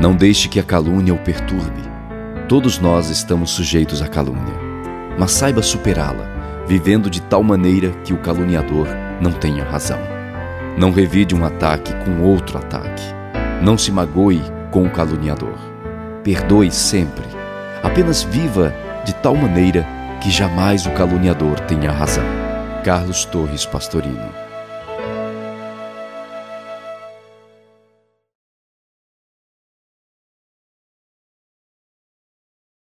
Não deixe que a calúnia o perturbe. Todos nós estamos sujeitos à calúnia, mas saiba superá-la, vivendo de tal maneira que o caluniador não tenha razão. Não revide um ataque com outro ataque. Não se magoe com o caluniador. Perdoe sempre. Apenas viva de tal maneira que jamais o caluniador tenha razão. Carlos Torres Pastorino